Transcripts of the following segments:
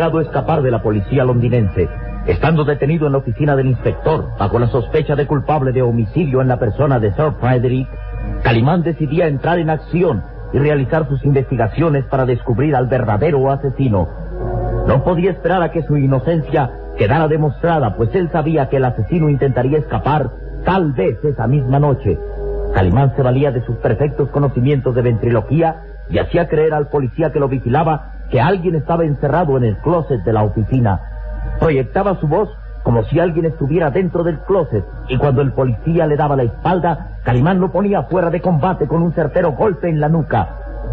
Logrado escapar de la policía londinense, estando detenido en la oficina del inspector bajo la sospecha de culpable de homicidio en la persona de Sir Frederick. Calimán decidía entrar en acción y realizar sus investigaciones para descubrir al verdadero asesino. No podía esperar a que su inocencia quedara demostrada, pues él sabía que el asesino intentaría escapar tal vez esa misma noche. Calimán se valía de sus perfectos conocimientos de ventriloquía y hacía creer al policía que lo vigilaba que alguien estaba encerrado en el closet de la oficina. Proyectaba su voz como si alguien estuviera dentro del closet y cuando el policía le daba la espalda, Calimán lo ponía fuera de combate con un certero golpe en la nuca.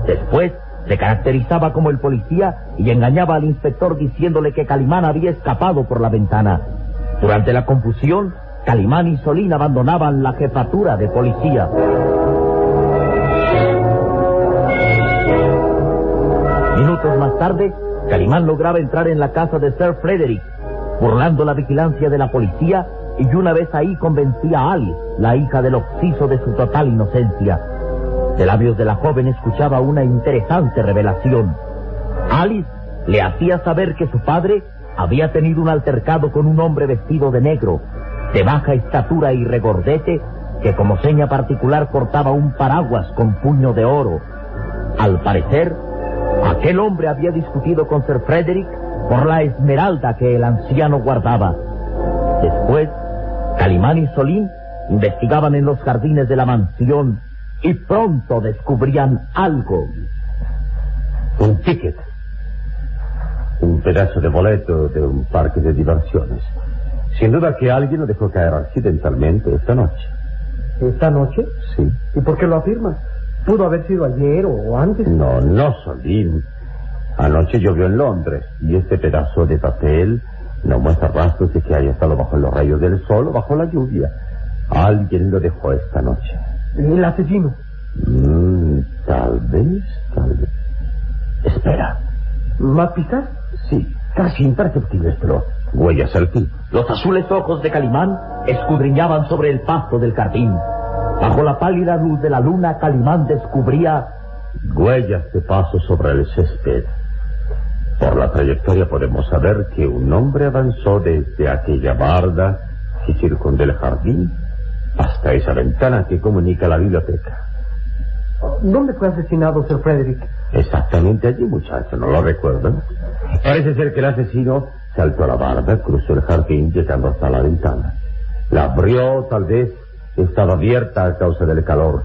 Después se caracterizaba como el policía y engañaba al inspector diciéndole que Calimán había escapado por la ventana. Durante la confusión, Calimán y Solín abandonaban la jefatura de policía. Minutos más tarde, Calimán lograba entrar en la casa de Sir Frederick, burlando la vigilancia de la policía y una vez ahí convencía a Alice, la hija del occiso, de su total inocencia. De labios de la joven escuchaba una interesante revelación. Alice le hacía saber que su padre había tenido un altercado con un hombre vestido de negro, de baja estatura y regordete, que como seña particular portaba un paraguas con puño de oro. Al parecer, aquel hombre había discutido con Sir Frederick por la esmeralda que el anciano guardaba. Después, Calimán y Solín investigaban en los jardines de la mansión y pronto descubrían algo. Un ticket. Un pedazo de boleto de un parque de diversiones. Sin duda que alguien lo dejó caer accidentalmente esta noche. ¿Esta noche? Sí. ¿Y por qué lo afirma? ¿Pudo haber sido ayer o antes? No, no, Solín. Anoche llovió en Londres y este pedazo de papel no muestra rastros de que haya estado bajo los rayos del sol o bajo la lluvia. Alguien lo dejó esta noche. El asesino. Mm, tal vez, tal vez. Espera. ¿Más pistas? Sí, casi imperceptibles, pero huellas al fin. Los azules ojos de Calimán escudriñaban sobre el pasto del jardín. Bajo la pálida luz de la luna, Calimán descubría Huellas de paso sobre el césped. Por la trayectoria podemos saber que un hombre avanzó desde aquella barda que circunda el jardín hasta esa ventana que comunica la biblioteca. ¿Dónde fue asesinado Sir Frederick? Exactamente allí, muchacho, ¿no lo recuerdan? Parece ser que el asesino saltó a la barda, cruzó el jardín, llegando hasta la ventana. La abrió, tal vez, estaba abierta a causa del calor.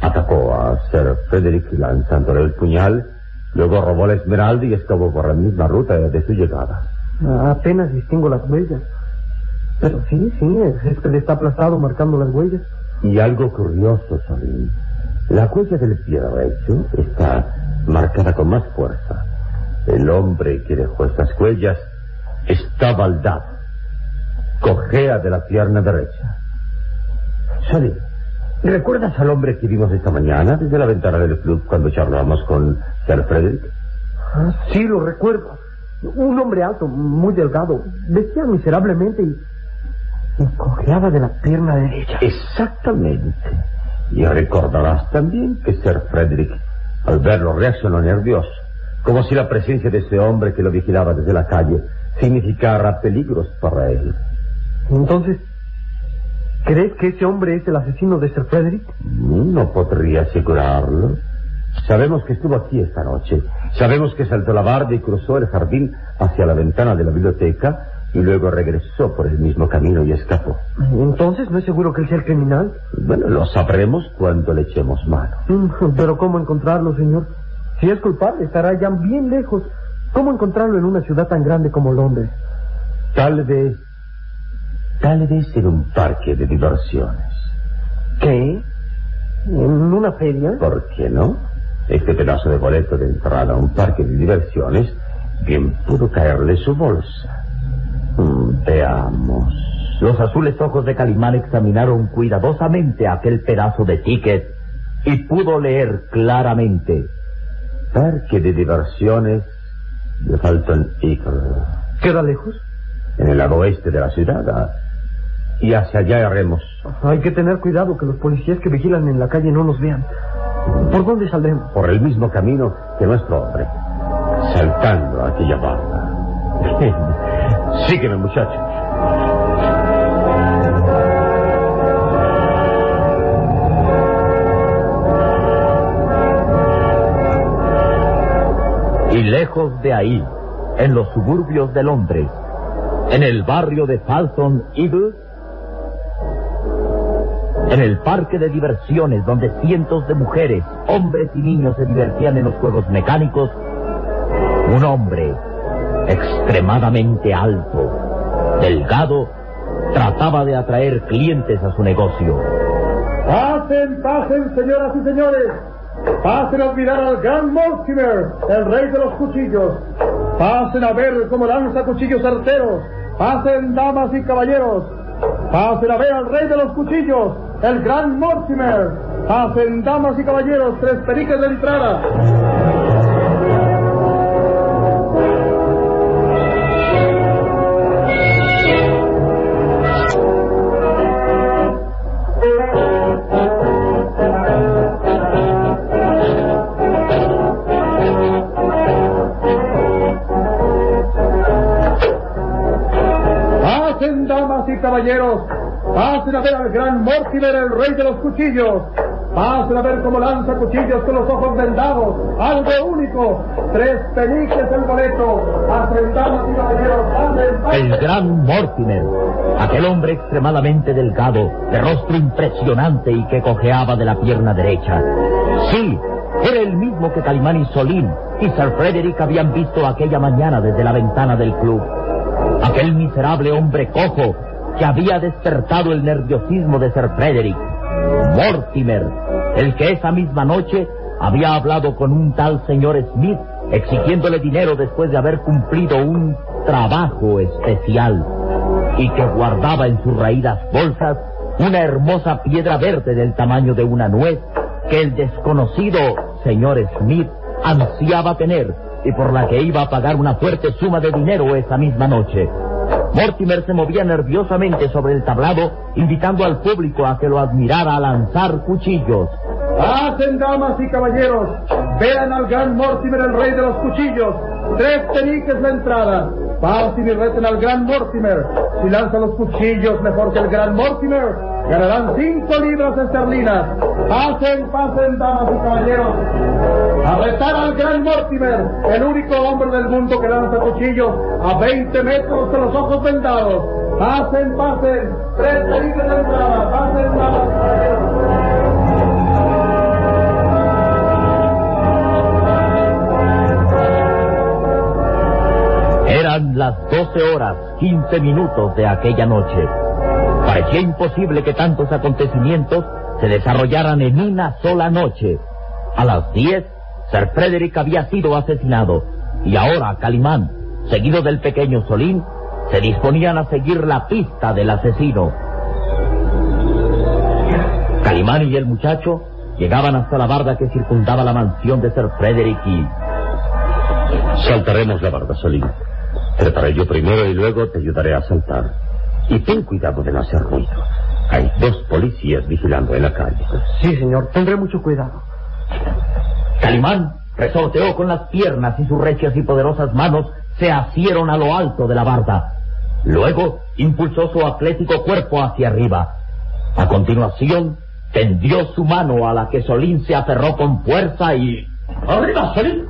Atacó a Sir Frederick lanzándole el puñal, luego robó la esmeralda y escapó por la misma ruta de su llegada. Ah, apenas distingo las huellas. Pero sí, sí, es este le está aplastado marcando las huellas. Y algo curioso, Solín. La huella del pie derecho está marcada con más fuerza. El hombre que dejó estas huellas está baldado. Cojea de la pierna derecha. Sally, ¿recuerdas al hombre que vimos esta mañana desde la ventana del club cuando charlábamos con Sir Frederick? Ah, sí, lo recuerdo. Un hombre alto, muy delgado. Vestía miserablemente y... y cojeaba de la pierna derecha. Exactamente. Y recordarás también que Sir Frederick, al verlo, reaccionó nervioso, como si la presencia de ese hombre que lo vigilaba desde la calle significara peligros para él. Entonces, ¿crees que ese hombre es el asesino de Sir Frederick? No podría asegurarlo. Sabemos que estuvo aquí esta noche. Sabemos que saltó la barda y cruzó el jardín hacia la ventana de la biblioteca y luego regresó por el mismo camino y escapó. Entonces, ¿no es seguro que él sea el criminal? Bueno, lo sabremos cuando le echemos mano. Mm, Pero ¿cómo encontrarlo, señor? Si es culpable, estará ya bien lejos. ¿Cómo encontrarlo en una ciudad tan grande como Londres? Tal vez, tal vez en un parque de diversiones. ¿Qué? ¿En una feria? ¿Por qué no? Este pedazo de boleto de entrada a un parque de diversiones bien pudo caerle su bolsa. Mm, veamos. Los azules ojos de Calimán examinaron cuidadosamente aquel pedazo de ticket y pudo leer claramente. Parque de diversiones de Fulton Eagle. ¿Queda lejos? En el lado oeste de la ciudad. ah, Y hacia allá haremos. Hay que tener cuidado que los policías que vigilan en la calle no nos vean. ¿Por dónde saldremos? por el mismo camino que nuestro hombre, saltando aquella barda. Sígueme, muchachos. Y lejos de ahí, en los suburbios de Londres, en el barrio de Falcon Eagle, en el parque de diversiones donde cientos de mujeres, hombres y niños se divertían en los juegos mecánicos, un hombre extremadamente alto, delgado, trataba de atraer clientes a su negocio. Pasen, pasen, señoras y señores. Pasen a admirar al gran Mortimer, el rey de los cuchillos. Pasen a ver cómo lanza cuchillos certeros. Pasen, damas y caballeros. Pasen a ver al rey de los cuchillos, el gran Mortimer. Pasen, damas y caballeros, tres periques de entrada. Pasen a ver al gran Mortimer, el rey de los cuchillos. Pasen a ver cómo lanza cuchillos con los ojos vendados. Algo único. Tres peniques el boleto. Pasen, damas y caballeros. El gran Mortimer, aquel hombre extremadamente delgado, de rostro impresionante y que cojeaba de la pierna derecha. Sí, era el mismo que Calimán y Solín y Sir Frederick habían visto aquella mañana desde la ventana del club. Aquel miserable hombre cojo que había despertado el nerviosismo de Sir Frederick. Mortimer, el que esa misma noche había hablado con un tal señor Smith exigiéndole dinero después de haber cumplido un trabajo especial y que guardaba en sus raídas bolsas una hermosa piedra verde del tamaño de una nuez que el desconocido señor Smith ansiaba tener y por la que iba a pagar una fuerte suma de dinero esa misma noche. Mortimer se movía nerviosamente sobre el tablado, invitando al público a que lo admirara a lanzar cuchillos. Pasen, damas y caballeros. Vean al gran Mortimer, el rey de los cuchillos. Tres peniques la entrada. Pasen y reten al gran Mortimer. Si lanza los cuchillos mejor que el gran Mortimer, ganarán cinco libras esterlinas. Pasen, pasen, damas y caballeros. A retar al gran Mortimer, el único hombre del mundo que lanza cuchillos a 20 metros de los ojos vendados. Pasen, pasen. Tres peniques la entrada. Pasen, damas y caballeros. Eran las 12 horas 15 minutos de aquella noche. Parecía imposible que tantos acontecimientos se desarrollaran en una sola noche. A las 10, Sir Frederick había sido asesinado y ahora Calimán, seguido del pequeño Solín, se disponían a seguir la pista del asesino. Calimán y el muchacho llegaban hasta la barda que circundaba la mansión de Sir Frederick y... Saltaremos la barda, Solín. Treparé yo primero y luego te ayudaré a saltar. Y ten cuidado de no hacer ruido. Hay dos policías vigilando en la calle. Sí, señor, tendré mucho cuidado. Calimán resorteó con las piernas y sus recias y poderosas manos se asieron a lo alto de la barda. Luego impulsó su atlético cuerpo hacia arriba. A continuación, tendió su mano a la que Solín se aferró con fuerza y... ¡Arriba, Solín!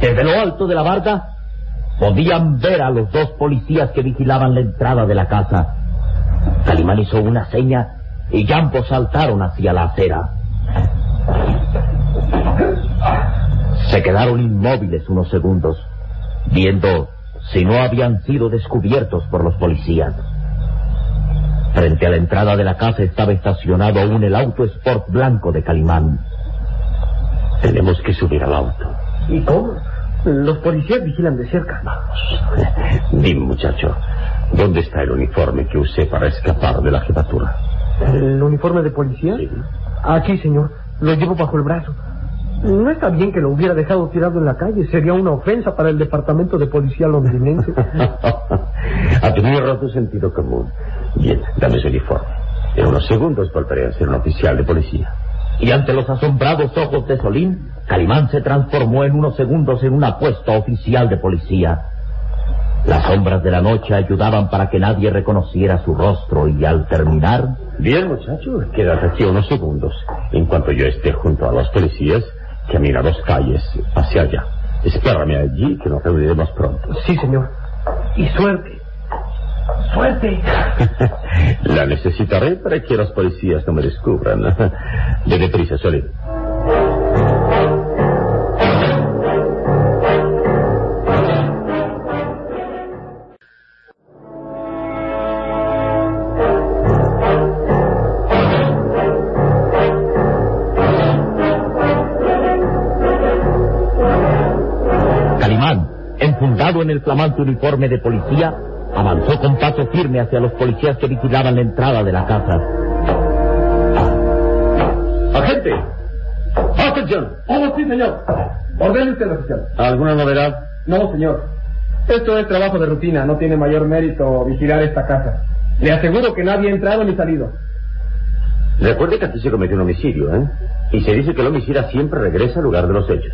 Desde lo alto de la barda podían ver a los dos policías que vigilaban la entrada de la casa. Calimán hizo una seña y ambos saltaron hacia la acera. Se quedaron inmóviles unos segundos, viendo si no habían sido descubiertos por los policías. Frente a la entrada de la casa estaba estacionado aún el auto Sport blanco de Calimán. Tenemos que subir al auto. ¿Y cómo? Los policías vigilan de cerca. Dime, muchacho, ¿dónde está el uniforme que usé para escapar de la jefatura? ¿El uniforme de policía? Sí. Aquí, señor. Lo llevo bajo el brazo. No está bien que lo hubiera dejado tirado en la calle. Sería una ofensa para el departamento de policía londinense. ha tenido roto sentido común. Bien, dame ese uniforme. En unos segundos volveré a ser un oficial de policía. Y ante los asombrados ojos de Solín, Calimán se transformó en unos segundos en un apuesto oficial de policía. Las sombras de la noche ayudaban para que nadie reconociera su rostro y al terminar... Bien, muchacho, quédate aquí unos segundos. En cuanto yo esté junto a los policías, camina dos calles hacia allá. Espérame allí que nos reuniremos pronto. Sí, señor. Y suerte. Suerte. La necesitaré para que los policías no me descubran. De deprisa, Solín. Calimán, enfundado en el flamante uniforme de policía, avanzó con paso firme hacia los policías que vigilaban la entrada de la casa. ¡Agente! ¡Atención! Oh, sí, señor. Ordene usted, oficial. ¿Alguna novedad? No, señor. Esto es trabajo de rutina. No tiene mayor mérito vigilar esta casa. Le aseguro que nadie ha entrado ni salido. Recuerde que aquí se cometió un homicidio, ¿eh? Y se dice que el homicida siempre regresa al lugar de los hechos.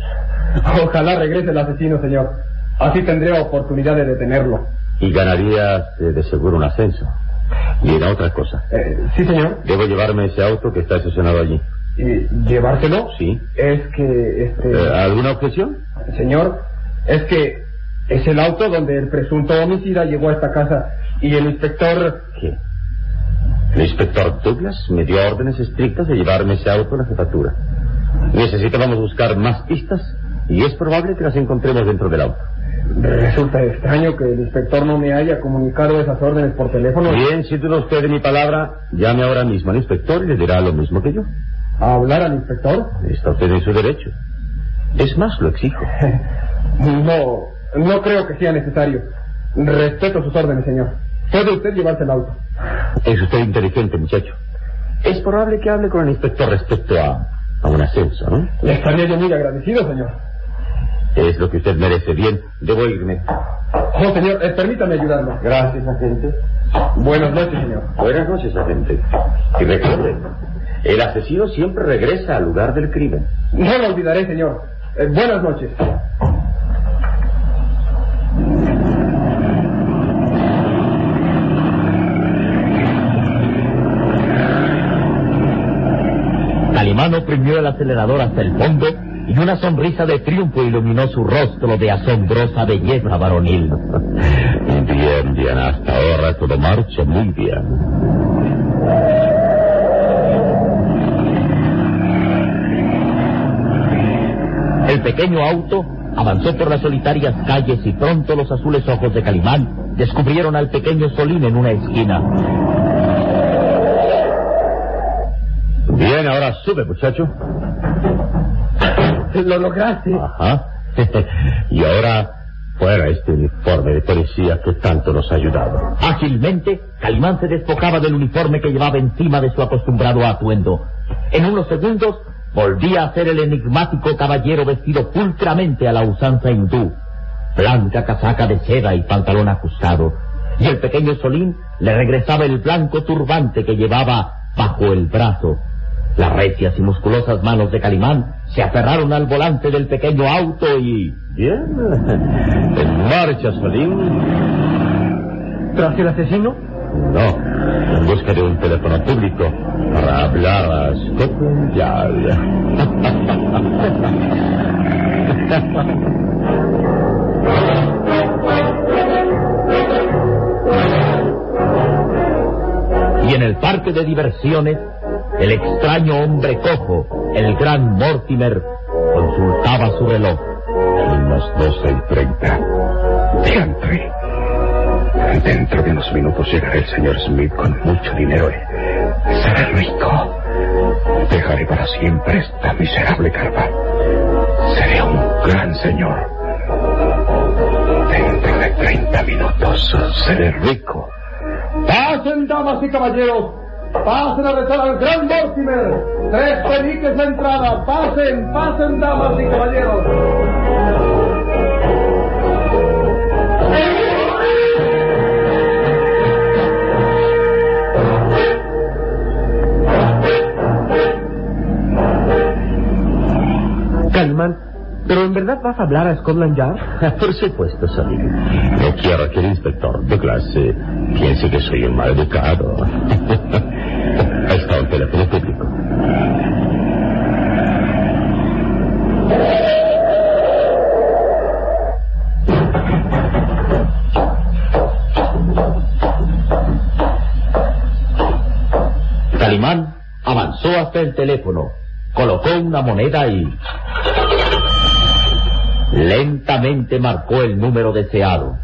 Ojalá regrese el asesino, señor. Así tendré oportunidad de detenerlo. Y ganarías eh, de seguro un ascenso. Y era otra cosa. Eh, sí, señor. Debo llevarme ese auto que está estacionado allí. ¿Y llevárselo? Sí. Es que, este... Eh, ¿Alguna objeción? Señor, es que es el auto donde el presunto homicida llegó a esta casa y el inspector... ¿Qué? El inspector Douglas me dio órdenes estrictas de llevarme ese auto a la jefatura. Necesitábamos buscar más pistas y es probable que las encontremos dentro del auto. Resulta extraño que el inspector no me haya comunicado esas órdenes por teléfono. Bien, si no usted de mi palabra, llame ahora mismo al inspector y le dirá lo mismo que yo. ¿A hablar al inspector? Está usted en su derecho. Es más, lo exijo. No, no creo que sea necesario. Respeto sus órdenes, señor. Puede usted llevarse el auto. Es usted inteligente, muchacho. Es probable que hable con el inspector respecto a, a un ascenso, ¿no? Le estaría yo muy agradecido, señor. Es lo que usted merece. Bien, debo irme. Oh, señor, eh, permítame ayudarlo. Gracias, agente. Buenas noches, señor. Buenas noches, agente. Y recuerde, el asesino siempre regresa al lugar del crimen. No lo olvidaré, señor. Eh, buenas noches. Calimán oprimió el acelerador hasta el fondo y una sonrisa de triunfo iluminó su rostro de asombrosa belleza varonil. Bien, bien, hasta ahora todo marcha muy bien. El pequeño auto avanzó por las solitarias calles y pronto los azules ojos de Calimán descubrieron al pequeño Solín en una esquina. Bien, ahora sube, muchacho. Lo lograste. Ajá. y ahora, fuera este uniforme de policía que tanto nos ha ayudado. Ágilmente, Calimán se despojaba del uniforme que llevaba encima de su acostumbrado atuendo. En unos segundos, volvía a ser el enigmático caballero vestido pulcramente a la usanza hindú. Blanca casaca de seda y pantalón ajustado. Y el pequeño Solín le regresaba el blanco turbante que llevaba bajo el brazo. Las recias y musculosas manos de Calimán se aferraron al volante del pequeño auto y... Bien. En marcha, Solín. ¿Tras el asesino? No. En busca de un teléfono público para hablar a Scotland Yard. Y en el parque de diversiones, el extraño hombre cojo, el gran Mortimer, consultaba su reloj. Las doce y treinta. Diantre. Dentro de unos minutos llegará el señor Smith con mucho dinero y seré rico. Dejaré para siempre esta miserable carpa. Seré un gran señor. Dentro de treinta minutos seré rico. Pasen, damas y caballeros. Pasen a rezar al gran Mortimer. Tres peniques la entrada. Pasen, pasen, damas y caballeros. Calimán, ¿pero en verdad vas a hablar a Scotland Yard? Por supuesto, Solín. No quiero que el inspector Douglas eh, piense que soy un mal Ahí está un teléfono público. Calimán avanzó hasta el teléfono, colocó una moneda y... Lentamente marcó el número deseado.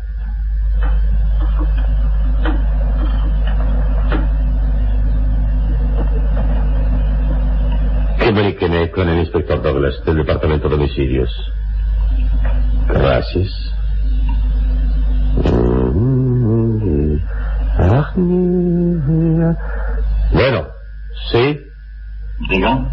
Con el inspector Douglas del Departamento de Homicidios. Gracias. Bueno, sí. Diga.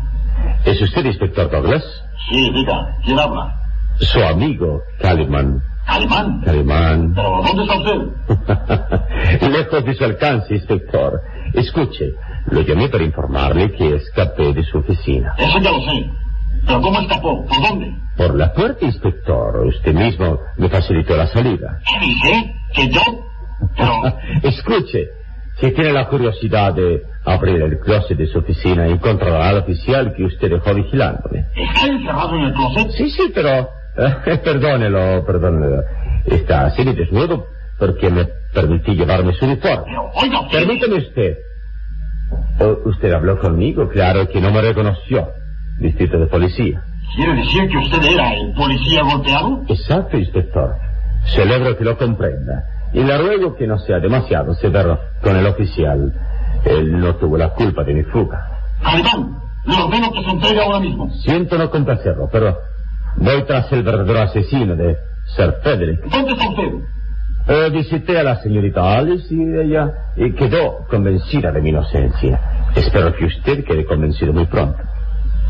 ¿Es usted inspector Douglas? Sí, diga. ¿Quién habla? Su amigo, Caliman. ¿Alemán? Calimán. ¿Pero dónde está usted? Lejos de su alcance, inspector. Escuche, lo llamé para informarle que escapé de su oficina. Eso ya lo sé. ¿Pero cómo escapó? ¿Por dónde? Por la puerta, inspector. Usted mismo me facilitó la salida. ¿Qué dice? ¿Que yo? Pero... Escuche, si tiene la curiosidad de abrir el closet de su oficina, encontrará al oficial que usted dejó vigilándome. ¿Está encerrado en el closet? Sí, sí, pero... eh, perdónelo, perdónelo. Está así de desnudo porque me permití llevarme su uniforme. Pero, oiga, usted... Permítame usted. Oh, usted habló conmigo, claro que no me reconoció. Distrito de policía. ¿Quiere decir que usted era el policía golpeado? Exacto, inspector. Celebro que lo comprenda. Y le ruego que no sea demasiado severo con el oficial. Él no tuvo la culpa de mi fuga. Alemán, le ordeno que se entregue ahora mismo. Siento no complacerlo, pero voy tras el verdadero asesino de Sir Frederick. ¿Dónde está usted? Eh, visité a la señorita Alice y ella quedó convencida de mi inocencia. Espero que usted quede convencido muy pronto.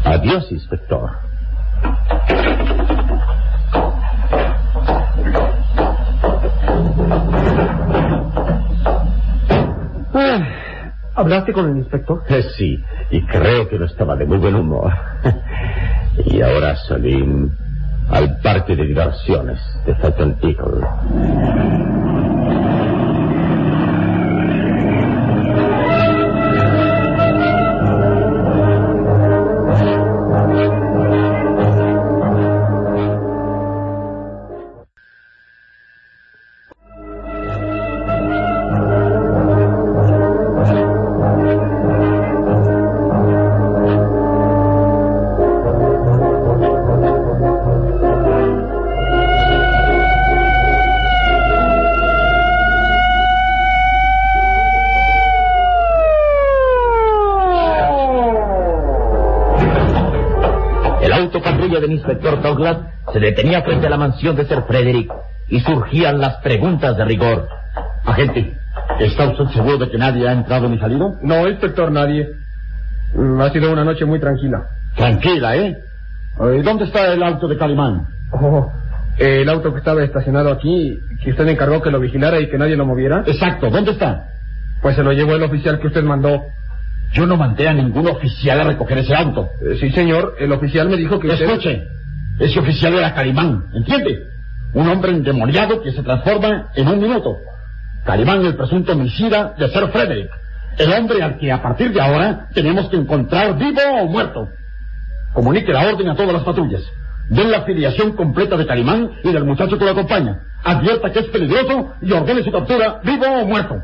Adiós, inspector. Ah, ¿Hablaste con el inspector? Eh, sí, y creo que no estaba de muy buen humor. y ahora salí al parque de diversiones de Felton Eagle. Inspector Douglas se detenía frente a la mansión de Sir Frederick y surgían las preguntas de rigor. Agente, ¿está usted seguro de que nadie ha entrado ni salido? No, inspector, nadie. Mm, Ha sido una noche muy tranquila. Tranquila, ¿eh? Eh, ¿Dónde está el auto de Calimán? Oh, el auto que estaba estacionado aquí, que usted encargó que lo vigilara y que nadie lo moviera, Exacto, ¿dónde está? pues se lo llevó el oficial que usted mandó. Yo no mandé a ningún oficial a recoger ese auto. Eh, sí, señor, el oficial me dijo que usted... Escuche, ese oficial era Calimán, ¿entiende? Un hombre endemoniado que se transforma en un minuto. Calimán, el presunto homicida de Sir Frederick. El hombre al que a partir de ahora tenemos que encontrar vivo o muerto. Comunique la orden a todas las patrullas. Den la afiliación completa de Calimán y del muchacho que lo acompaña. Advierta que es peligroso y ordene su captura, vivo o muerto.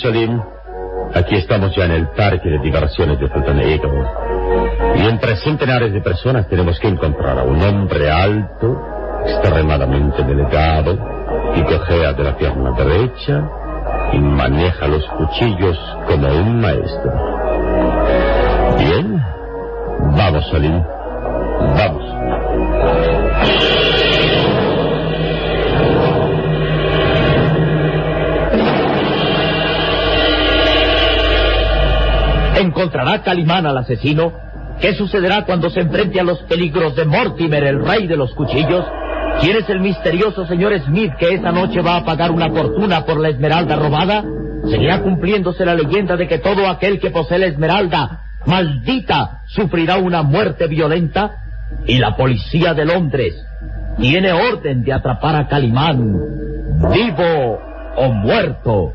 Salim. Aquí estamos ya en el parque de diversiones de Fontaneto. Y entre centenares de personas tenemos que encontrar a un hombre alto, extremadamente delgado, y cojea de la pierna derecha y maneja los cuchillos como un maestro. Bien. Vamos, Salim. Vamos. ¿Encontrará Calimán al asesino? ¿Qué sucederá cuando se enfrente a los peligros de Mortimer, el rey de los cuchillos? ¿Quién es el misterioso señor Smith que esta noche va a pagar una fortuna por la esmeralda robada? ¿Seguirá cumpliéndose la leyenda de que todo aquel que posee la esmeralda, maldita, sufrirá una muerte violenta? Y la policía de Londres tiene orden de atrapar a Calimán, vivo o muerto.